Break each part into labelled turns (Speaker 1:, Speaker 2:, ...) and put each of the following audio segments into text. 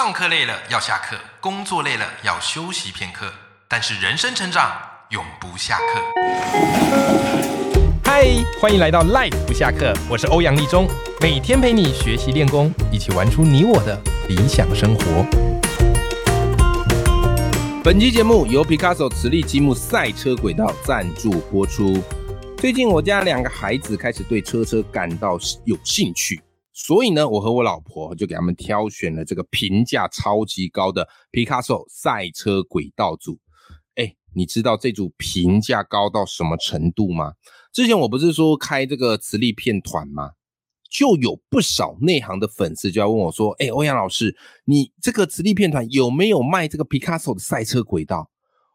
Speaker 1: 上课累了要下课，工作累了要休息片刻，但是人生成长永不下课。嗨，欢迎来到 Life 不下课，我是欧阳立中，每天陪你学习练功，一起玩出你我的理想生活。
Speaker 2: 本期节目由 Picasso 磁力积木赛车轨道赞助播出。最近我家两个孩子开始对车车感到有兴趣。所以呢，我和我老婆就给他们挑选了这个评价超级高的 Picasso 赛车轨道组。哎，你知道这组评价高到什么程度吗？之前我不是说开这个磁力片团吗？就有不少内行的粉丝就要问我说：“哎，欧阳老师，你这个磁力片团有没有卖这个 Picasso 的赛车轨道？”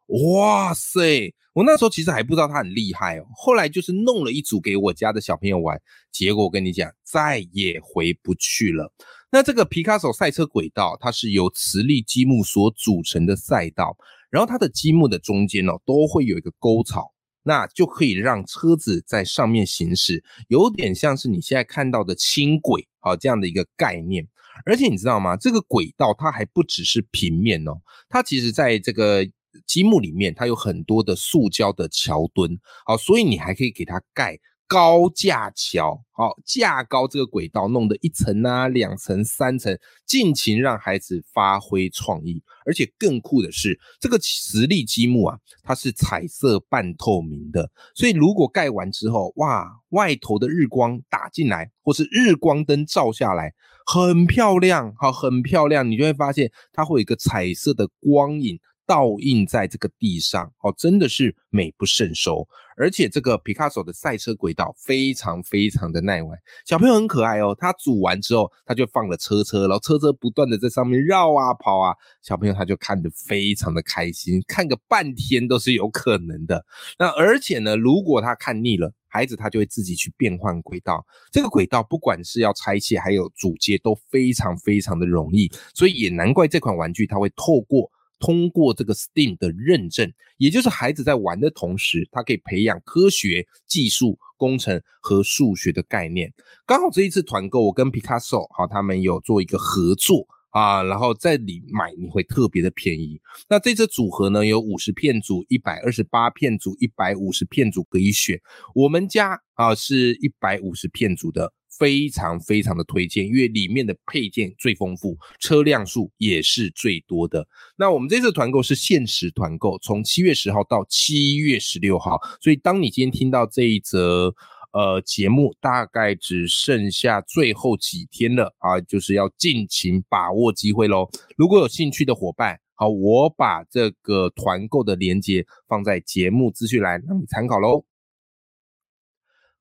Speaker 2: 哇塞！我那时候其实还不知道他很厉害哦。后来就是弄了一组给我家的小朋友玩，结果我跟你讲，再也回不去了。那这个皮卡索赛车轨道，它是由磁力积木所组成的赛道，然后它的积木的中间哦，都会有一个沟槽，那就可以让车子在上面行驶，有点像是你现在看到的轻轨啊这样的一个概念。而且你知道吗？这个轨道它还不只是平面哦，它其实在这个。积木里面它有很多的塑胶的桥墩，好，所以你还可以给它盖高架桥，好，架高这个轨道，弄得一层啊、两层、三层，尽情让孩子发挥创意。而且更酷的是，这个磁力积木啊，它是彩色半透明的，所以如果盖完之后，哇，外头的日光打进来，或是日光灯照下来，很漂亮，好，很漂亮，你就会发现它会有一个彩色的光影。倒映在这个地上，哦，真的是美不胜收。而且这个皮卡索的赛车轨道非常非常的耐玩，小朋友很可爱哦。他组完之后，他就放了车车，然后车车不断的在上面绕啊跑啊，小朋友他就看得非常的开心，看个半天都是有可能的。那而且呢，如果他看腻了，孩子他就会自己去变换轨道。这个轨道不管是要拆卸还有组接都非常非常的容易，所以也难怪这款玩具它会透过。通过这个 STEAM 的认证，也就是孩子在玩的同时，他可以培养科学技术、工程和数学的概念。刚好这一次团购，我跟 Picasso 好，他们有做一个合作啊，然后在里买你会特别的便宜。那这次组合呢，有五十片组、一百二十八片组、一百五十片组可以选。我们家啊是一百五十片组的。非常非常的推荐，因为里面的配件最丰富，车辆数也是最多的。那我们这次团购是限时团购，从七月十号到七月十六号，所以当你今天听到这一则呃节目，大概只剩下最后几天了啊，就是要尽情把握机会喽。如果有兴趣的伙伴，好，我把这个团购的链接放在节目资讯栏，让你参考喽。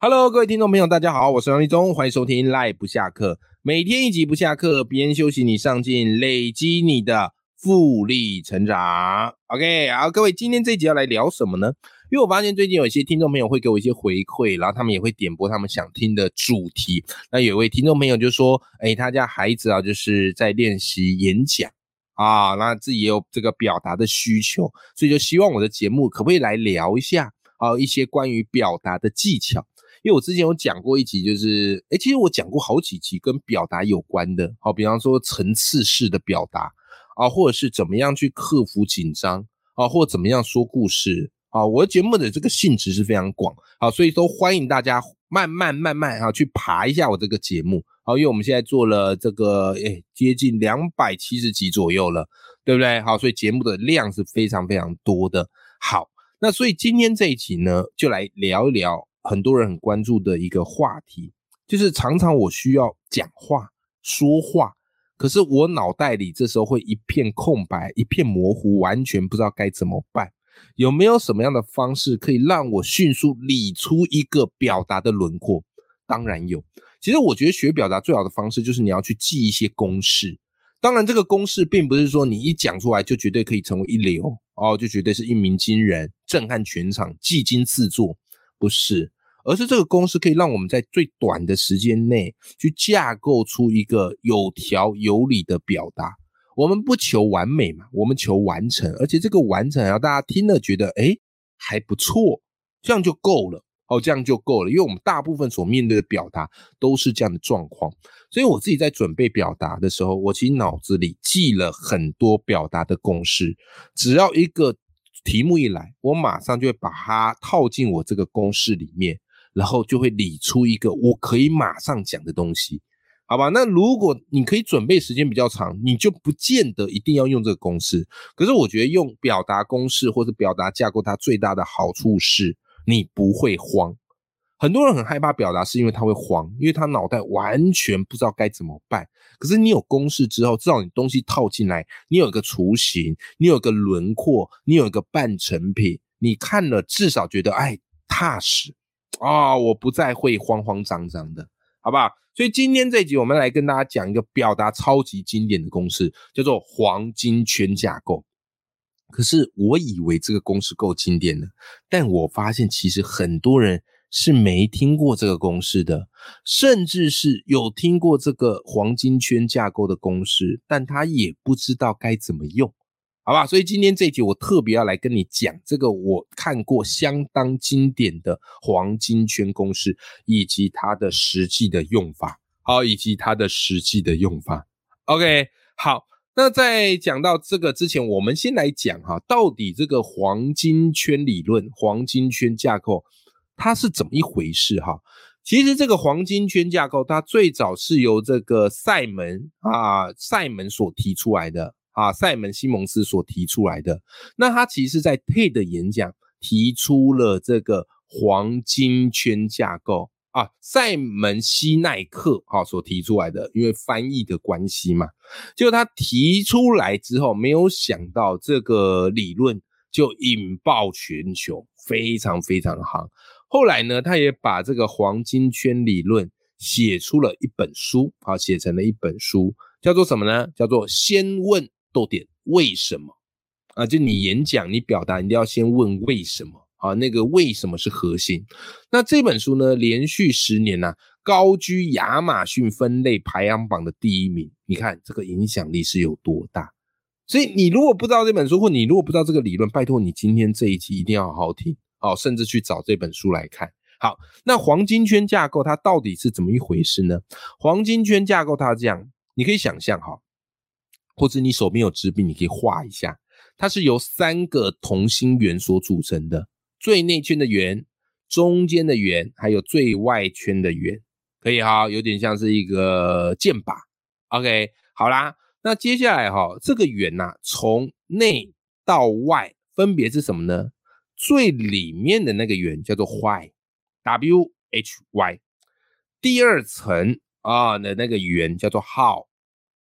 Speaker 2: Hello，各位听众朋友，大家好，我是杨立忠，欢迎收听 Live 不下课，每天一集不下课，边休息你上进，累积你的复利成长。OK，好，各位，今天这一集要来聊什么呢？因为我发现最近有一些听众朋友会给我一些回馈，然后他们也会点播他们想听的主题。那有位听众朋友就说，哎，他家孩子啊，就是在练习演讲啊，那自己也有这个表达的需求，所以就希望我的节目可不可以来聊一下啊，一些关于表达的技巧。因为我之前有讲过一集，就是哎，其实我讲过好几集跟表达有关的，好，比方说层次式的表达啊，或者是怎么样去克服紧张啊，或怎么样说故事啊，我的节目的这个性质是非常广，好，所以都欢迎大家慢慢慢慢啊去爬一下我这个节目，好，因为我们现在做了这个哎接近两百七十集左右了，对不对？好，所以节目的量是非常非常多的。好，那所以今天这一集呢，就来聊一聊。很多人很关注的一个话题，就是常常我需要讲话、说话，可是我脑袋里这时候会一片空白、一片模糊，完全不知道该怎么办。有没有什么样的方式可以让我迅速理出一个表达的轮廓？当然有。其实我觉得学表达最好的方式就是你要去记一些公式。当然，这个公式并不是说你一讲出来就绝对可以成为一流哦，就绝对是一鸣惊人、震撼全场、技惊四座。不是，而是这个公式可以让我们在最短的时间内去架构出一个有条有理的表达。我们不求完美嘛，我们求完成，而且这个完成要大家听了觉得哎还不错，这样就够了。哦，这样就够了。因为我们大部分所面对的表达都是这样的状况，所以我自己在准备表达的时候，我其实脑子里记了很多表达的公式，只要一个题目一来，我马上就会把它套进我这个公式里面，然后就会理出一个我可以马上讲的东西。好吧，那如果你可以准备时间比较长，你就不见得一定要用这个公式。可是我觉得用表达公式或者表达架构，它最大的好处是你不会慌。很多人很害怕表达，是因为他会慌，因为他脑袋完全不知道该怎么办。可是你有公式之后，至少你东西套进来，你有一个雏形，你有一个轮廓，你有一个半成品，你看了至少觉得哎踏实啊，我不再会慌慌张张的，好不好？所以今天这一集，我们来跟大家讲一个表达超级经典的公式，叫做黄金圈架构。可是我以为这个公式够经典的，但我发现其实很多人是没听过这个公式的，甚至是有听过这个黄金圈架构的公式，但他也不知道该怎么用。好吧，所以今天这一集我特别要来跟你讲这个我看过相当经典的黄金圈公式，以及它的实际的用法，好，以及它的实际的用法。OK，好，那在讲到这个之前，我们先来讲哈，到底这个黄金圈理论、黄金圈架构它是怎么一回事哈？其实这个黄金圈架构，它最早是由这个塞门啊塞门所提出来的。啊，塞门西蒙斯所提出来的，那他其实在 TED 演讲提出了这个黄金圈架构啊，塞门西奈克哈所提出来的，因为翻译的关系嘛，就他提出来之后，没有想到这个理论就引爆全球，非常非常好。后来呢，他也把这个黄金圈理论写出了一本书，啊，写成了一本书，叫做什么呢？叫做先问。逗点为什么啊？就你演讲，你表达，一定要先问为什么啊？那个为什么是核心？那这本书呢，连续十年呢，高居亚马逊分类排行榜的第一名。你看这个影响力是有多大？所以你如果不知道这本书，或你如果不知道这个理论，拜托你今天这一集一定要好好听哦，甚至去找这本书来看。好，那黄金圈架构它到底是怎么一回事呢？黄金圈架构它这样，你可以想象哈。或者你手边有纸笔，你可以画一下。它是由三个同心圆所组成的：最内圈的圆、中间的圆，还有最外圈的圆。可以哈，有点像是一个箭靶。OK，好啦，那接下来哈，这个圆呐，从内到外分别是什么呢？最里面的那个圆叫做 Why，W H Y。第二层啊的那个圆叫做 How。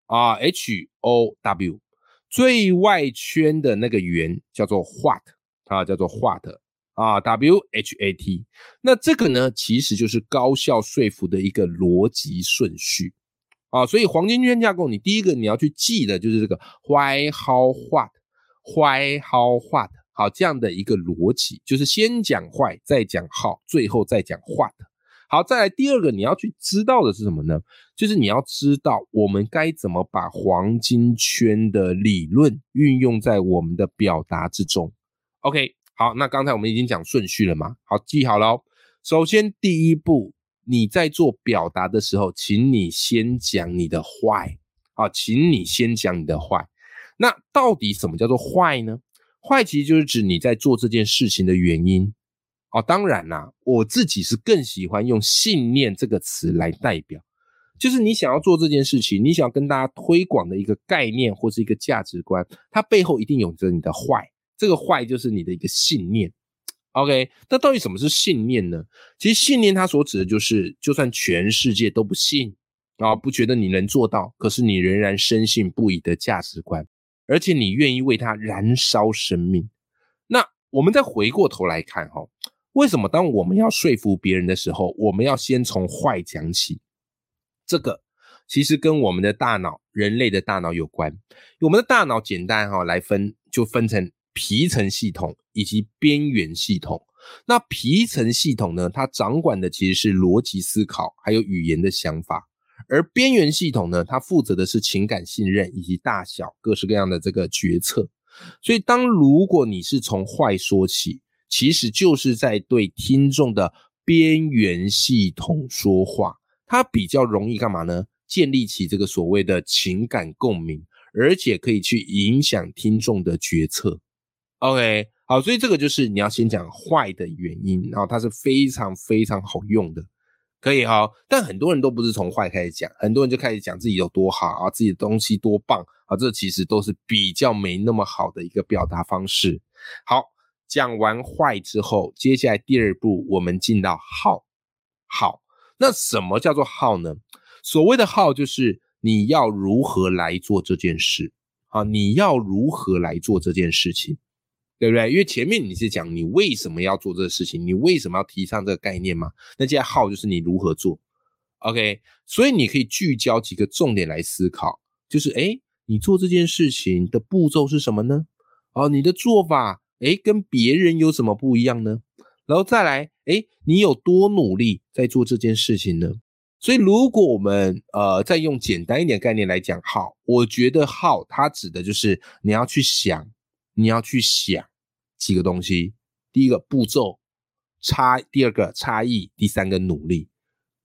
Speaker 2: 啊，H O W 最外圈的那个圆叫做 What 啊，叫做 What 啊，W H A T。那这个呢，其实就是高效说服的一个逻辑顺序啊。所以黄金圈架构，你第一个你要去记的就是这个 Why How What，Why How What，好，这样的一个逻辑，就是先讲坏再讲好最后再讲坏的。好，再来第二个，你要去知道的是什么呢？就是你要知道我们该怎么把黄金圈的理论运用在我们的表达之中。OK，好，那刚才我们已经讲顺序了嘛？好，记好了。首先第一步，你在做表达的时候，请你先讲你的坏。啊，请你先讲你的坏。那到底什么叫做坏呢？坏其实就是指你在做这件事情的原因。哦，当然啦，我自己是更喜欢用信念这个词来代表，就是你想要做这件事情，你想要跟大家推广的一个概念或是一个价值观，它背后一定有着你的坏，这个坏就是你的一个信念。OK，那到底什么是信念呢？其实信念它所指的就是，就算全世界都不信啊，不觉得你能做到，可是你仍然深信不疑的价值观，而且你愿意为它燃烧生命。那我们再回过头来看哈。为什么当我们要说服别人的时候，我们要先从坏讲起？这个其实跟我们的大脑，人类的大脑有关。我们的大脑简单哈来分，就分成皮层系统以及边缘系统。那皮层系统呢，它掌管的其实是逻辑思考，还有语言的想法；而边缘系统呢，它负责的是情感信任以及大小各式各样的这个决策。所以，当如果你是从坏说起，其实就是在对听众的边缘系统说话，它比较容易干嘛呢？建立起这个所谓的情感共鸣，而且可以去影响听众的决策。OK，好，所以这个就是你要先讲坏的原因，然后它是非常非常好用的，可以哈。但很多人都不是从坏开始讲，很多人就开始讲自己有多好啊，自己的东西多棒啊，这其实都是比较没那么好的一个表达方式。好。讲完坏之后，接下来第二步，我们进到好。好，那什么叫做好呢？所谓的好，就是你要如何来做这件事啊？你要如何来做这件事情，对不对？因为前面你是讲你为什么要做这个事情，你为什么要提倡这个概念嘛？那接下来好就是你如何做。OK，所以你可以聚焦几个重点来思考，就是哎，你做这件事情的步骤是什么呢？哦，你的做法。哎，跟别人有什么不一样呢？然后再来，哎，你有多努力在做这件事情呢？所以，如果我们呃再用简单一点概念来讲，好，我觉得 how，它指的就是你要去想，你要去想几个东西。第一个步骤差，第二个差异，第三个努力。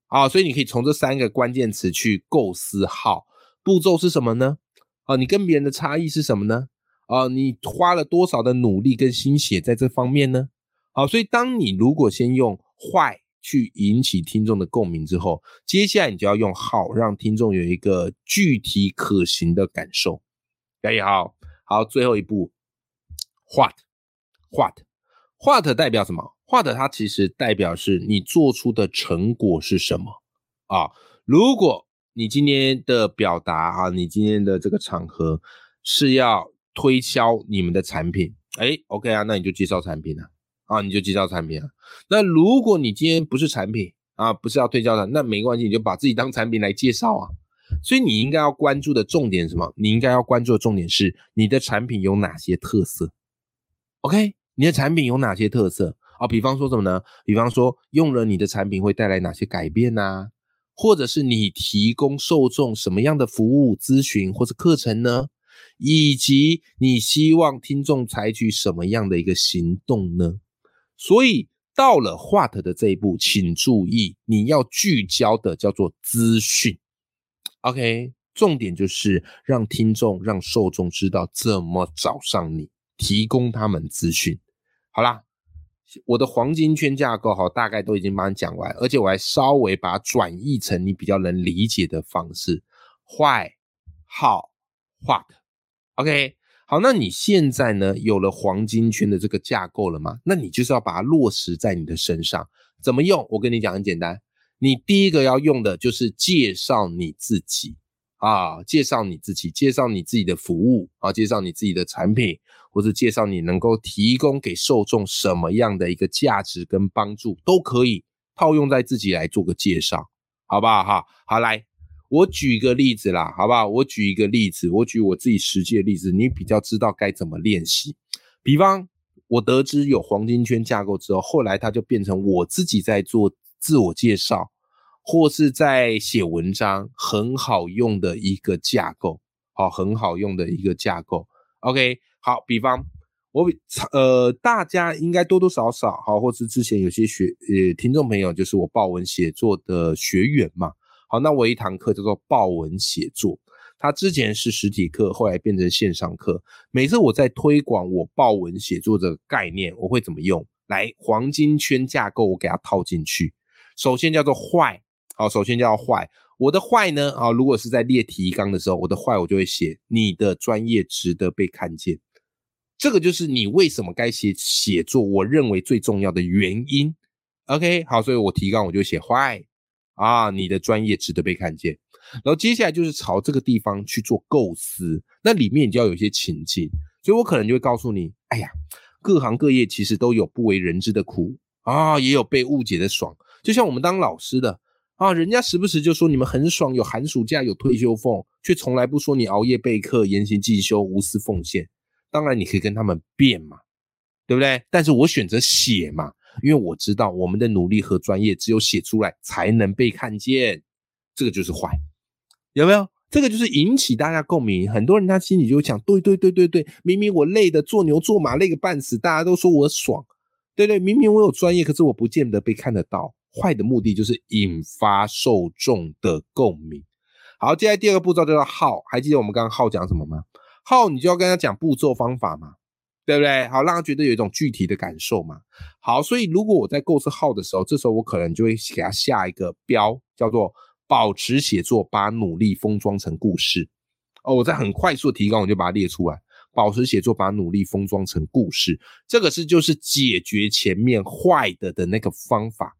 Speaker 2: 啊，所以你可以从这三个关键词去构思。好，步骤是什么呢？啊，你跟别人的差异是什么呢？啊，你花了多少的努力跟心血在这方面呢？好，所以当你如果先用坏去引起听众的共鸣之后，接下来你就要用好让听众有一个具体可行的感受。可以好，好，最后一步 what，what 代表什么？what 它其实代表是你做出的成果是什么啊？如果你今天的表达啊，你今天的这个场合是要。推销你们的产品，哎，OK 啊，那你就介绍产品啊，啊，你就介绍产品啊。那如果你今天不是产品啊，不是要推销的，那没关系，你就把自己当产品来介绍啊。所以你应该要关注的重点什么？你应该要关注的重点是你的产品有哪些特色？OK，你的产品有哪些特色啊？比方说什么呢？比方说用了你的产品会带来哪些改变呢？或者是你提供受众什么样的服务、咨询或者课程呢？以及你希望听众采取什么样的一个行动呢？所以到了 what 的这一步，请注意，你要聚焦的叫做资讯。OK，重点就是让听众、让受众知道怎么找上你，提供他们资讯。好啦，我的黄金圈架构好，大概都已经帮你讲完，而且我还稍微把它转译成你比较能理解的方式。坏、好、what。OK，好，那你现在呢有了黄金圈的这个架构了吗？那你就是要把它落实在你的身上，怎么用？我跟你讲很简单，你第一个要用的就是介绍你自己啊，介绍你自己，介绍你自己的服务啊，介绍你自己的产品，或者介绍你能够提供给受众什么样的一个价值跟帮助，都可以套用在自己来做个介绍，好不好？哈，好来。我举个例子啦，好不好？我举一个例子，我举我自己实际的例子，你比较知道该怎么练习。比方，我得知有黄金圈架构之后，后来它就变成我自己在做自我介绍，或是在写文章，很好用的一个架构，好，很好用的一个架构。OK，好，比方我比呃，大家应该多多少少好，或是之前有些学呃听众朋友，就是我报文写作的学员嘛。好，那我一堂课叫做报文写作，它之前是实体课，后来变成线上课。每次我在推广我报文写作的概念，我会怎么用？来，黄金圈架构，我给它套进去。首先叫做坏，好，首先叫坏。我的坏呢，啊，如果是在列提纲的时候，我的坏我就会写你的专业值得被看见。这个就是你为什么该写写作，我认为最重要的原因。OK，好，所以我提纲我就写坏。啊，你的专业值得被看见，然后接下来就是朝这个地方去做构思，那里面你就要有一些情境，所以我可能就会告诉你，哎呀，各行各业其实都有不为人知的苦啊，也有被误解的爽，就像我们当老师的啊，人家时不时就说你们很爽，有寒暑假，有退休俸，却从来不说你熬夜备课、严行进修、无私奉献。当然你可以跟他们辩嘛，对不对？但是我选择写嘛。因为我知道我们的努力和专业只有写出来才能被看见，这个就是坏，有没有？这个就是引起大家共鸣。很多人他心里就想：对对对对对，明明我累的做牛做马累个半死，大家都说我爽，对对，明明我有专业，可是我不见得被看得到。坏的目的就是引发受众的共鸣。好，接下来第二个步骤叫做号，还记得我们刚刚号讲什么吗？号你就要跟他讲步骤方法嘛，对不对？好，让他觉得有一种具体的感受嘛。好，所以如果我在构思号的时候，这时候我可能就会给他下一个标，叫做保持写作，把努力封装成故事。哦，我在很快速的提纲，我就把它列出来。保持写作，把努力封装成故事，这个是就是解决前面坏的的那个方法。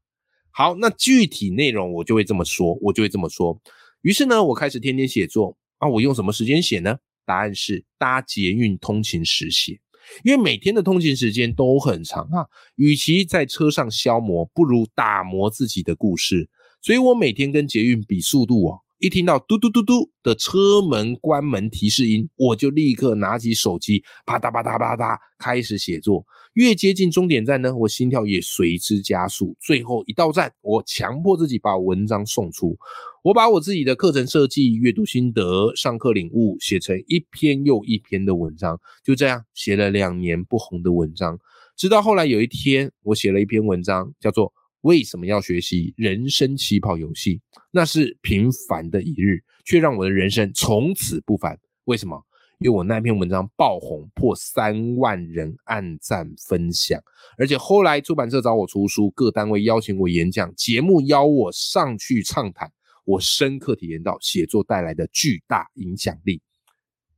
Speaker 2: 好，那具体内容我就会这么说，我就会这么说。于是呢，我开始天天写作啊。我用什么时间写呢？答案是搭捷运通勤时写，因为每天的通勤时间都很长啊。与其在车上消磨，不如打磨自己的故事。所以我每天跟捷运比速度哦。一听到嘟嘟嘟嘟的车门关门提示音，我就立刻拿起手机，啪嗒啪嗒啪嗒开始写作。越接近终点站呢，我心跳也随之加速。最后一到站，我强迫自己把文章送出。我把我自己的课程设计、阅读心得、上课领悟写成一篇又一篇的文章，就这样写了两年不红的文章。直到后来有一天，我写了一篇文章，叫做。为什么要学习人生起跑游戏？那是平凡的一日，却让我的人生从此不凡。为什么？因为我那篇文章爆红，破三万人按赞分享，而且后来出版社找我出书，各单位邀请我演讲，节目邀我上去畅谈，我深刻体验到写作带来的巨大影响力。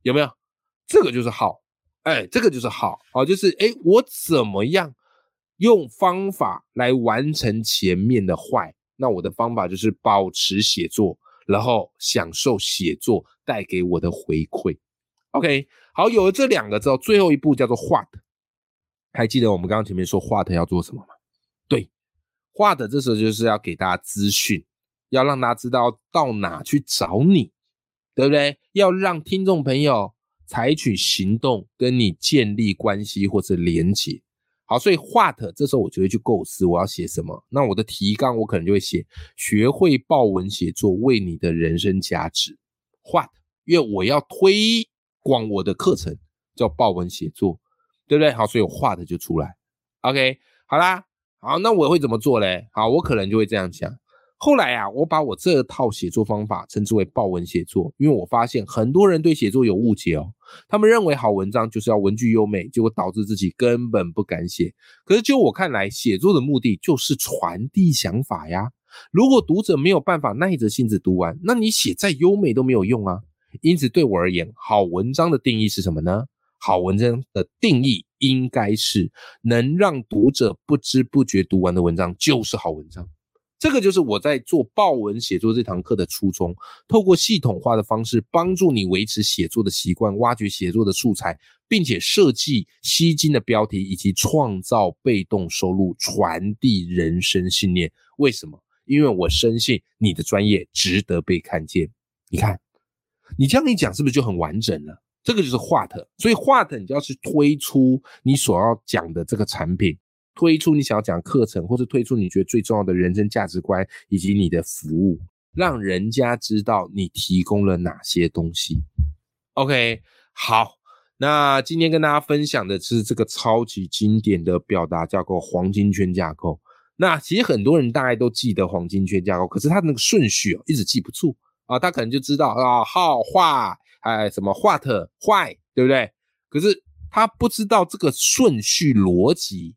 Speaker 2: 有没有？这个就是好，哎，这个就是好，好就是哎，我怎么样？用方法来完成前面的坏，那我的方法就是保持写作，然后享受写作带给我的回馈。OK，好，有了这两个之后，最后一步叫做画的。还记得我们刚刚前面说画的要做什么吗？对，画的这时候就是要给大家资讯，要让大家知道到哪去找你，对不对？要让听众朋友采取行动，跟你建立关系或者连接。好，所以 what 这时候我就会去构思我要写什么。那我的提纲我可能就会写学会报文写作，为你的人生价值。what，因为我要推广我的课程叫报文写作，对不对？好，所以我 what 就出来。OK，好啦，好，那我会怎么做嘞？好，我可能就会这样讲。后来啊，我把我这套写作方法称之为豹文写作，因为我发现很多人对写作有误解哦。他们认为好文章就是要文句优美，结果导致自己根本不敢写。可是就我看来，写作的目的就是传递想法呀。如果读者没有办法耐着性子读完，那你写再优美都没有用啊。因此，对我而言，好文章的定义是什么呢？好文章的定义应该是能让读者不知不觉读完的文章就是好文章。这个就是我在做报文写作这堂课的初衷，透过系统化的方式帮助你维持写作的习惯，挖掘写作的素材，并且设计吸睛的标题，以及创造被动收入，传递人生信念。为什么？因为我深信你的专业值得被看见。你看，你这样一讲，是不是就很完整了？这个就是 what，所以 what 你就要去推出你所要讲的这个产品。推出你想要讲课程，或是推出你觉得最重要的人生价值观，以及你的服务，让人家知道你提供了哪些东西。OK，好，那今天跟大家分享的是这个超级经典的表达架构——黄金圈架构。那其实很多人大概都记得黄金圈架构，可是他那个顺序哦，一直记不住啊。他可能就知道啊，好坏，哎，什么 what 坏，对不对？可是他不知道这个顺序逻辑。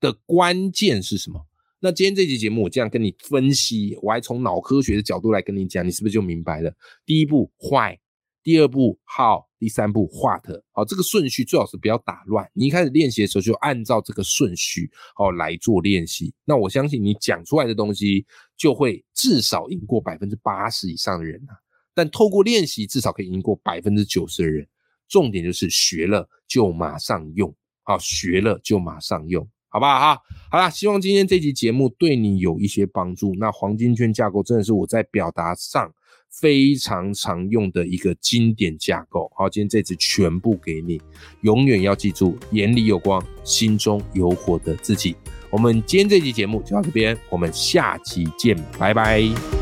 Speaker 2: 的关键是什么？那今天这期节目我这样跟你分析，我还从脑科学的角度来跟你讲，你是不是就明白了？第一步坏，第二步 how，第三步 what。好，这个顺序最好是不要打乱。你一开始练习的时候就按照这个顺序哦来做练习。那我相信你讲出来的东西就会至少赢过百分之八十以上的人啊。但透过练习，至少可以赢过百分之九十的人。重点就是学了就马上用，好，学了就马上用。好不好哈？好啦，希望今天这集节目对你有一些帮助。那黄金圈架构真的是我在表达上非常常用的一个经典架构。好，今天这集全部给你，永远要记住，眼里有光，心中有火的自己。我们今天这集节目就到这边，我们下期见，拜拜。